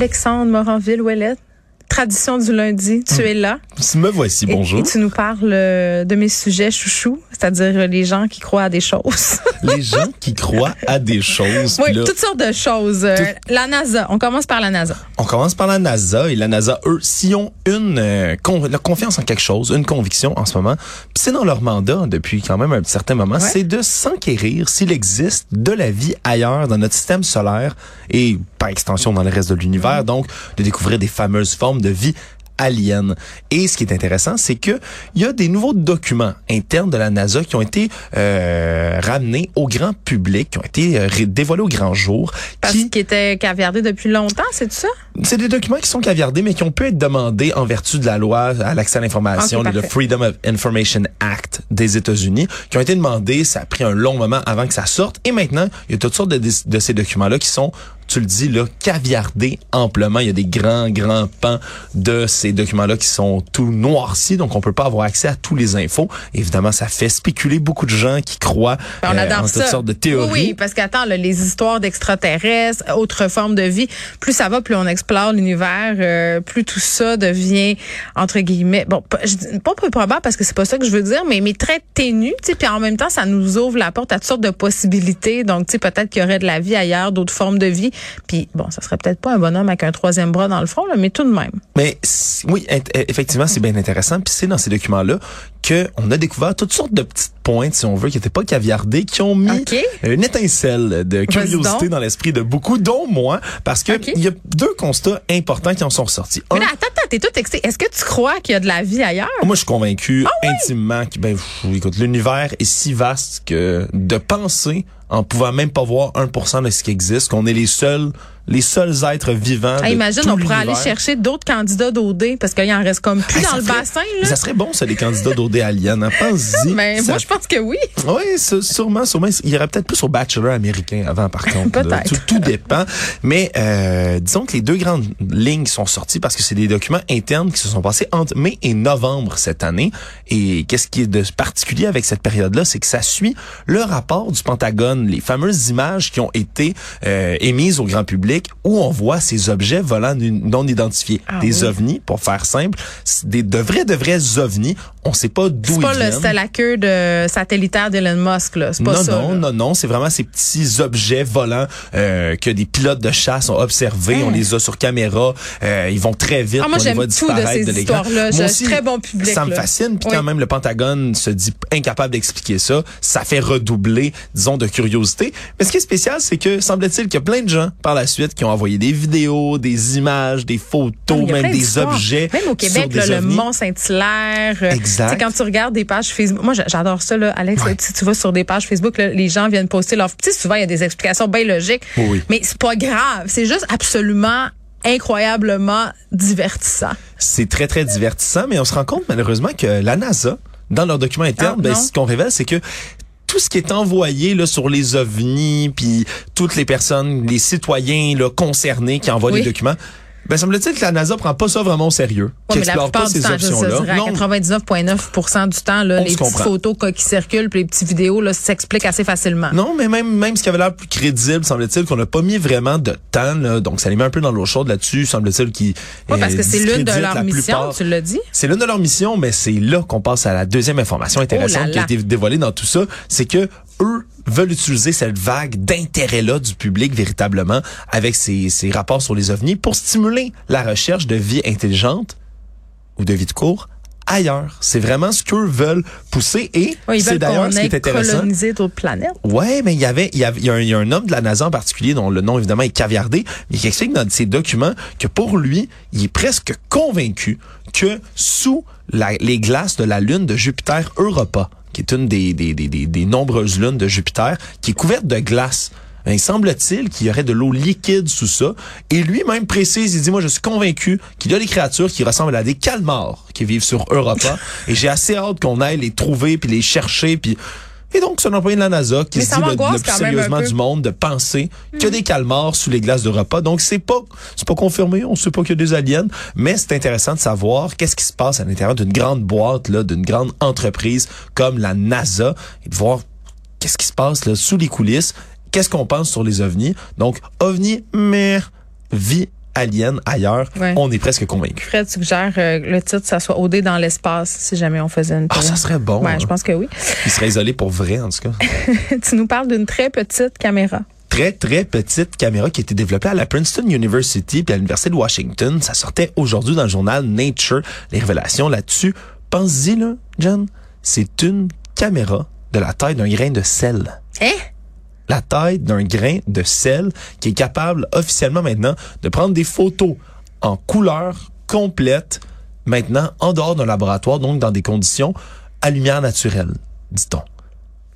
Alexandre Moranville-Ouellette, tradition du lundi, tu es là. Me voici, bonjour. Et, tu nous parles euh, de mes sujets chouchous, c'est-à-dire les gens qui croient à des choses. Les gens qui croient à des choses. oui, là, toutes sortes de choses. Euh, La NASA, on commence par la NASA. on commence par la NASA et la NASA, eux, s'ils ont une euh, con- la confiance en quelque chose, une conviction en ce moment, c'est dans leur mandat depuis quand même un certain moment, Ouais. c'est de s'enquérir s'il existe de la vie ailleurs dans notre système solaire et par extension dans le reste de l'univers, donc de découvrir des fameuses formes de vie Et ce qui est intéressant, c'est que il y a des nouveaux documents internes de la NASA qui ont été euh, ramenés au grand public, qui ont été euh, dévoilés au grand jour, Parce qui qu'il était caviardé depuis longtemps, c'est ça? c'est des documents qui sont caviardés, mais qui ont pu être demandés en vertu de la loi à l'accès à l'information, le. Freedom of Information Act des États-Unis, qui ont été demandés. Ça a pris un long moment avant que ça sorte. Et maintenant, il y a toutes sortes de, de ces documents-là qui sont, tu le dis, là, caviardés amplement. Il y a des grands, grands pans de ces documents-là qui sont tout noircis, donc on peut pas avoir accès à tous les infos. Évidemment, ça fait spéculer beaucoup de gens qui croient on euh, en ça. toutes sortes de théories. Oui, parce qu'attends, les histoires d'extraterrestres, autres formes de vie, plus ça va, plus on explore l'univers, euh, plus tout ça devient entre guillemets, bon, pas, je dis- pas peu probable parce que c'est pas ça que je veux dire, mais mais très ténu, tu puis en même temps, ça nous ouvre la porte à toutes sortes de possibilités. Donc, tu sais, peut-être qu'il y aurait de la vie ailleurs, d'autres formes de vie. Puis bon, ça serait peut-être pas un bonhomme avec un troisième bras dans le fond, là, mais tout de même. Mais oui, euh, effectivement, c'est bien intéressant. Puis c'est dans ces documents-là que on a découvert toutes sortes de petites pointes, si on veut, qui n'étaient pas caviardées, qui ont mis une étincelle de curiosité dans l'esprit de beaucoup, dont moi, parce que il y a deux constats importants qui en sont ressortis. Un, Mais là, attends, attends, t'es tout excité. Est-ce que tu crois qu'il y a de la vie ailleurs? moi, je suis convaincu Ah intimement que, ben, pff, écoute, l'univers est si vaste que de penser en pouvant même pas voir 1% de ce qui existe, qu'on est les seuls, les seuls êtres vivants. Ah, de imagine, tout on pourrait aller chercher d'autres candidats d'OD parce qu'il en reste comme plus Hey, dans le ferait- bassin, là. Ça serait bon, ça, les candidats d'OD Alien. Hein? Pense-y. Mais Ça- moi, je pense que oui. Oui, sûrement, sûrement. Il y aurait peut-être plus au bachelor américain avant, par contre. Peut-être. Tout, tout dépend. Mais euh, disons que les deux grandes lignes sont sorties parce que c'est des documents internes qui se sont passés entre mai et novembre cette année. Et qu'est-ce qui est de particulier avec cette période-là, c'est que ça suit le rapport du Pentagone, les fameuses images qui ont été euh, émises au grand public où on voit ces objets volants non identifiés. Ah des oui. ovnis, pour faire simple, c'est des de vrais, de vrais ovnis. On sait pas d'où C'est ils pas le, viennent. c'était la queue de satellitaire d'Elon Musk, là. C'est pas non, ça. non, là. non, non, c'est vraiment ces petits objets volants euh, que des pilotes de chasse ont observés. Hein? On les a sur caméra. Euh, ils vont très vite. Ah, moi, on les j'aime voit tout de disparaître ces de l'écran. histoires-là. Moi Je- aussi, très bon public, Ça me là. fascine. Puis Oui. quand même, le Pentagone se dit incapable d'expliquer ça. Ça fait redoubler, disons, de curiosité. Mais ce qui est spécial, c'est que semble-t-il qu'il y a plein de gens par la suite qui ont envoyé des vidéos, des images, des photos, même des objets. Même au Québec, là, le ovnis. Mont-Saint-Hilaire. euh, Exact. Quand tu regardes des pages Facebook, moi j'a- j'adore ça, là, Alex. Ouais. Si tu vas sur des pages Facebook, là, les gens viennent poster leur. Tu sais, souvent il y a des explications bien logiques, Oui, mais c'est pas grave. C'est juste absolument incroyablement divertissant. C'est très, très divertissant, mais on se rend compte malheureusement que la NASA, dans leurs documents internes, Ah, ben, ce qu'on révèle, c'est que tout ce qui est envoyé là sur les ovnis, puis toutes les personnes, les citoyens là, concernés qui envoient Oui. des documents, ben semble-t-il que la NASA prend pas ça vraiment au sérieux, Ouais, mais la explore plupart pas du ces temps, je options-là. à Non, 99,9% du temps, là, les petites photos quoi, qui circulent, puis les petites vidéos, là, s'expliquent assez facilement. Non, mais même même ce qui avait l'air plus crédible, semble-t-il, qu'on n'a pas mis vraiment de temps, là, donc ça les met un peu dans l'eau chaude là-dessus, semble-t-il, qui Ouais, parce que c'est l'une de leurs missions, tu l'as dit. C'est l'une de leurs missions, mais c'est là qu'on passe à la deuxième information intéressante Oh là qui a été dévoilée dans tout ça, c'est que eux veulent utiliser cette vague d'intérêt-là du public véritablement avec ces, ces rapports sur les ovnis pour stimuler la recherche de vie intelligente ou de vie de cours ailleurs. C'est vraiment ce qu'eux veulent pousser et ils c'est d'ailleurs ce qui est intéressant. colonisé d'autres planètes. Ouais, mais il y avait, il y avait, il y a un, il y a un homme de la NASA en particulier dont le nom évidemment est caviardé, mais qui explique dans ses documents que pour lui, il est presque convaincu que sous la- les glaces de la lune de Jupiter Europa, qui est une des, des, des, des, des nombreuses lunes de Jupiter, qui est couverte de glace. Ben, Il semble-t-il qu'il y aurait de l'eau liquide sous ça. Et lui-même précise, il dit, moi je suis convaincu qu'il y a des créatures qui ressemblent à des calmars qui vivent sur Europa. et j'ai assez hâte qu'on aille les trouver, puis les chercher, puis... Et donc, c'est un employé de la NASA qui Mais se dit le, plus sérieusement du monde de penser qu'il y a des calmars sous les glaces d'Europa. Donc, c'est pas, c'est pas confirmé. On sait pas qu'il y a des aliens. Mais c'est intéressant de savoir qu'est-ce qui se passe à l'intérieur d'une grande boîte, là, d'une grande entreprise comme la NASA et de voir qu'est-ce qui se passe, là, sous les coulisses. Qu'est-ce qu'on pense sur les ovnis? Donc, ovnis, mais vie alien ailleurs. Ouais. On est presque convaincu. Fred suggère euh, le titre, ça soit OD dans l'espace, si jamais on faisait une Ah, ça serait bon. Ouais, hein. je pense que oui. Il serait isolé pour vrai, en tout cas. tu nous parles d'une très petite caméra. très, très petite caméra qui a été développée à la Princeton University puis à l'Université de Washington. Ça sortait aujourd'hui dans le journal Nature. Les révélations là-dessus. Pense-y, là, John. C'est une caméra de la taille d'un grain de sel. Hein? La taille d'un grain de sel qui est capable officiellement maintenant de prendre des photos en couleur complète maintenant en dehors d'un laboratoire, donc dans des conditions à lumière naturelle, dit-on.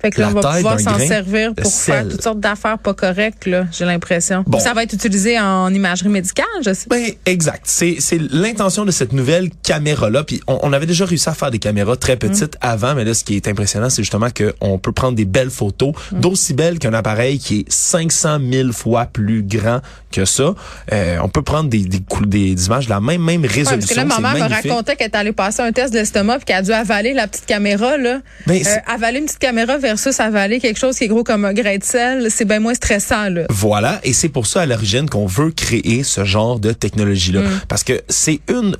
Fait que là, on va pouvoir s'en servir pour faire sel. toutes sortes d'affaires pas correctes, là, j'ai l'impression. Bon. Ça va être utilisé en imagerie médicale, je sais. Ben exact. C'est c'est l'intention de cette nouvelle caméra là. Puis on, on avait déjà réussi à faire des caméras très petites avant, mais là ce qui est impressionnant, c'est justement que on peut prendre des belles photos, d'aussi belles qu'un appareil qui est 500 000 fois plus grand que ça. Euh, on peut prendre des des, des, images de la même même Ouais, résolution. parce que là, C'est maman me racontait qu'elle est allée passer un test d'estomac puis qu'elle a dû avaler la petite caméra, là. Ben, Euh, avaler une petite caméra versus avaler quelque chose qui est gros comme un grain de sel, c'est bien moins stressant, là. Voilà, et c'est pour ça à l'origine qu'on veut créer ce genre de technologie-là. Mm. Parce que c'est une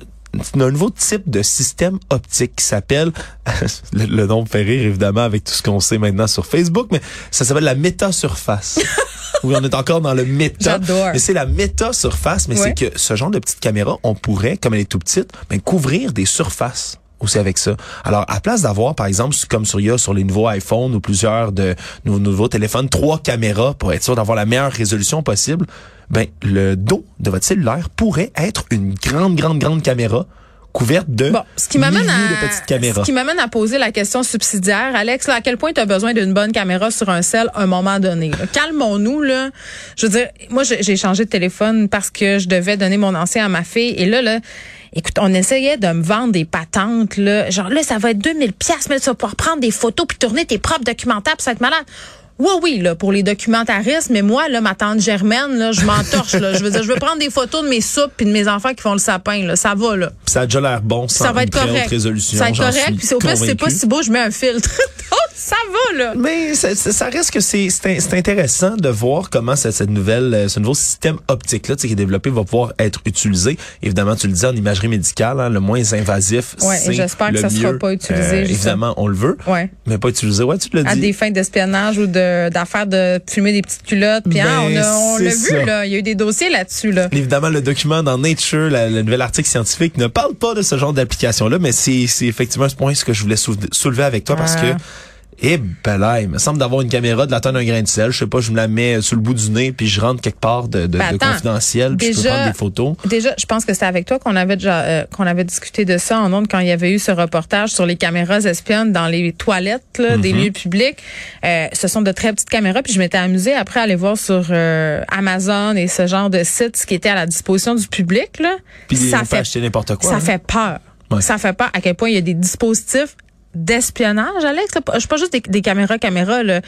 un nouveau type de système optique qui s'appelle, le, le nom me fait rire évidemment avec tout ce qu'on sait maintenant sur Facebook, mais ça s'appelle la métasurface. oui, on est encore dans le méta. J'adore. Mais c'est la métasurface, mais Ouais. c'est que ce genre de petite caméra, on pourrait, comme elle est tout petite, ben, couvrir des surfaces aussi avec ça. Alors, à place d'avoir, par exemple, comme sur, il y a sur les nouveaux iPhones ou plusieurs de nos nouveaux téléphones, trois caméras pour être sûr d'avoir la meilleure résolution possible, ben, le dos de votre cellulaire pourrait être une grande, grande, grande caméra couverte de Bon, ce qui m'amène à de petites caméras. ce qui m'amène à poser la question subsidiaire, Alex, là, à quel point tu as besoin d'une bonne caméra sur un cell à un moment donné? Calmons-nous là. Je veux dire, moi j'ai j'ai changé de téléphone parce que je devais donner mon ancien à ma fille et là là Écoute, on essayait de me vendre des patentes là, genre là ça va être 2000 pièces mais tu vas pouvoir prendre des photos puis tourner tes propres documentaires puis ça va être malade. Oui, oui, là, pour les documentaristes, mais moi, là, ma tante Germaine, là, je m'entorche, là. Je veux dire, je veux prendre des photos de mes soupes puis de mes enfants qui font le sapin, là. Ça va, là. Ça a déjà l'air bon sans Ça va une être très correct. haute résolution. Ça va être correct. Puis au si c'est pas si beau, je mets un filtre. Donc, ça va, là. Mais ça, reste que c'est intéressant de voir comment cette, cette nouvelle euh, ce nouveau système optique là qui est développé va pouvoir être utilisé. Évidemment, tu le dis en imagerie médicale, hein, le moins invasif. Ouais, c'est j'espère que le ça sera mieux. pas utilisé, Euh, évidemment, on le veut, Ouais. mais pas utilisé. Ouais, tu l'as À dit. des fins d'espionnage ou de d'affaires de filmer des petites culottes. Puis hein, Ben, on l'a vu, là. Il y a eu des dossiers là-dessus, là. Évidemment, le document dans Nature, la- le nouvel article scientifique, ne parle pas de ce genre d'application-là, mais c'est effectivement ce point ce que je voulais soulever- avec toi parce que eh ben là, il me semble d'avoir une caméra de la taille d'un grain de sel. Je sais pas, je me la mets sous le bout du nez puis je rentre quelque part de, de, Ben, de confidentiel puis je peux Déjà- prendre des photos. Déjà, je pense que c'était avec toi qu'on avait déjà euh, qu'on avait discuté de ça en ondes quand il y avait eu ce reportage sur les caméras espionnes dans les toilettes là, des Mm-hmm. lieux publics. Euh, ce sont de très petites caméras. Puis je m'étais amusée après à aller voir sur euh, Amazon et ce genre de sites qui était à la disposition du public. Là. Puis ça fait acheter n'importe quoi. ça hein. fait peur. Ouais. Ça fait peur à quel point il y a des dispositifs d'espionnage, Alex. là? Je suis pas juste des, des caméras, caméras, là.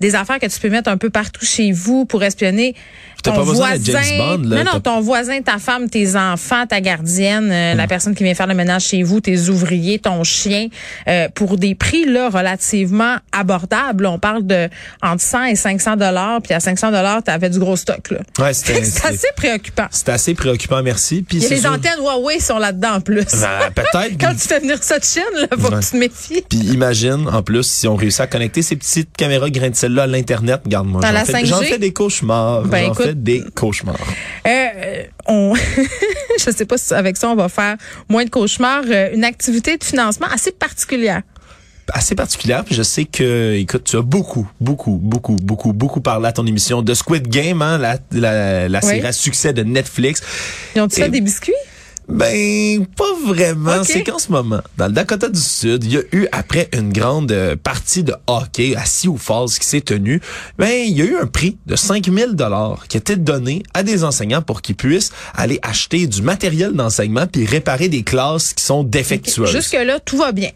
des affaires que tu peux mettre un peu partout chez vous pour espionner ton pas voisin. d'être James Bond, là. non, non, ton voisin, ta femme, tes enfants, ta gardienne, euh, Hmm. la personne qui vient faire le ménage chez vous, tes ouvriers, ton chien, euh, pour des prix là relativement abordables. On parle de entre 100 et 500 dollars, puis à 500 dollars, tu avais du gros stock là. Ouais, C'est assez préoccupant. c'est assez préoccupant, merci. Puis Il y a c'est les sûr- antennes Huawei sont là-dedans en plus. Ben, peut-être. Quand tu fais venir de Chine, là, faut Ouais. que tu te méfies. Puis imagine, en plus, si on réussit à connecter ces petites caméras grain de sel-là à l'Internet, regarde-moi, Dans j'en la fais, 5G? j'en fais des cauchemars. Ben, j'en fais des cauchemars. Euh, on, je sais pas si avec ça on va faire moins de cauchemars. Euh, une activité de financement assez particulière. assez particulière. Puis je sais que, écoute, tu as beaucoup, beaucoup, beaucoup, beaucoup, beaucoup parlé à ton émission de Squid Game, hein, la, la, la Oui. série à succès de Netflix. Ils ont-tu fait des biscuits? Ben, pas vraiment. C'est qu'en ce moment, dans le Dakota du Sud, il y a eu, après une grande euh, partie de hockey à Sioux Falls qui s'est tenue, ben, il y a eu un prix de 5000 dollars qui a été donné à des enseignants pour qu'ils puissent aller acheter du matériel d'enseignement puis réparer des classes qui sont défectueuses. Jusque-là, tout va bien.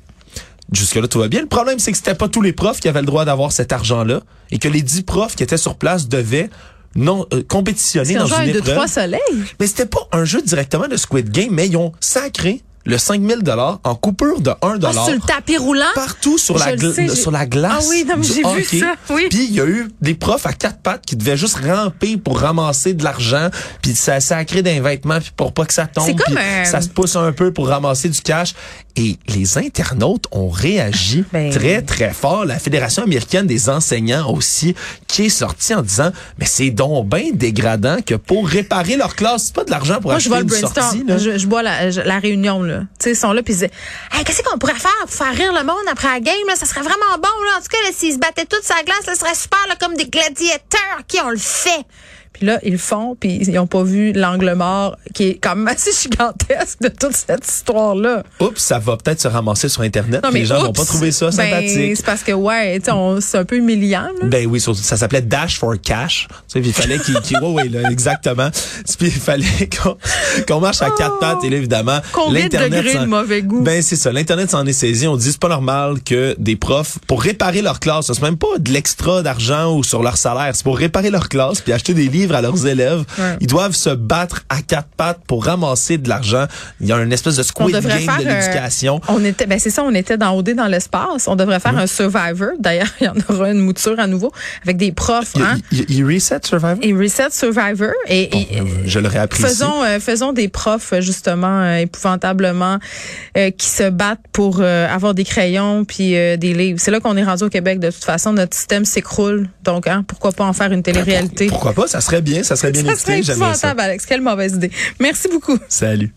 Jusque-là, tout va bien. Le problème, c'est que c'était pas tous les profs qui avaient le droit d'avoir cet argent-là et que les 10 profs qui étaient sur place devaient non euh, compétitionner un dans genre une de épreuve. trois soleils. Mais c'était pas un jeu directement de Squid Game, mais ils ont sacré le 5000 dollars en coupure de 1 Ah, dollar. sur le tapis roulant? Partout sur la, Je le gla- sais, j'ai- sur la glace. Ah oui, non, mais du j'ai vu ça, oui. Puis il y a eu des profs à quatre pattes qui devaient juste ramper pour ramasser de l'argent, puis ça créé des vêtements puis pour pas que ça tombe. C'est comme puis un- ça se pousse un peu pour ramasser du cash et les internautes ont réagi Ben- très très fort. La Fédération américaine des enseignants aussi qui est sortie en disant mais c'est donc bien dégradant que pour réparer leur classe, c'est pas de l'argent pour Moi, je acheter vois le une brainstorm. sortie là. Je, je vois la, je- la réunion, là. Tu sais, ils sont là, puis ils disaient, hey, qu'est-ce qu'on pourrait faire pour faire rire le monde après la game, là? Ça serait vraiment bon, là. En tout cas, s'ils se battaient tous sur la glace, ça serait super, là, comme des gladiateurs. OK, on le fait. Puis là, ils le font, puis ils n'ont pas vu l'angle mort, qui est quand même assez gigantesque de toute cette histoire-là. Oups, ça va peut-être se ramasser sur internet. Non, mais les gens vont oups, pas trouver ça ben, sympathique. c'est parce que, ouais, c'est un peu humiliant, là. Ben oui, ça s'appelait Dash for Cash. Puis il fallait qu'il, là, exactement. Puis il fallait qu'on, marche à quatre pattes. Et là, évidemment, Oh! Combien de degrés s'en- de mauvais goût? Ben c'est ça. L'internet s'en est saisi. On dit c'est pas normal que des profs pour réparer leur classe, c'est même pas de l'extra d'argent ou sur leur salaire, c'est pour réparer leur classe puis acheter des livres à leurs élèves. Ouais. Ils doivent se battre à quatre pattes pour ramasser de l'argent. Il y a une espèce de squid game faire de euh, l'éducation. on était ben c'est ça on était dans OD dans l'espace on devrait faire un survivor d'ailleurs il y en aura une mouture à nouveau avec des profs Il, hein il- il reset Survivor? et reset survivor et, et- Euh, Je l'aurais appris faisons euh, faisons des profs justement euh, épouvantablement qui se battent pour avoir des crayons puis des livres c'est là qu'on est rendu au Québec de toute façon notre système s'écroule donc hein pourquoi pas en faire une télé-réalité? Pourquoi pas? Ça serait bien, ça serait bien ça écouté. serait Alex quelle mauvaise idée merci beaucoup Salut.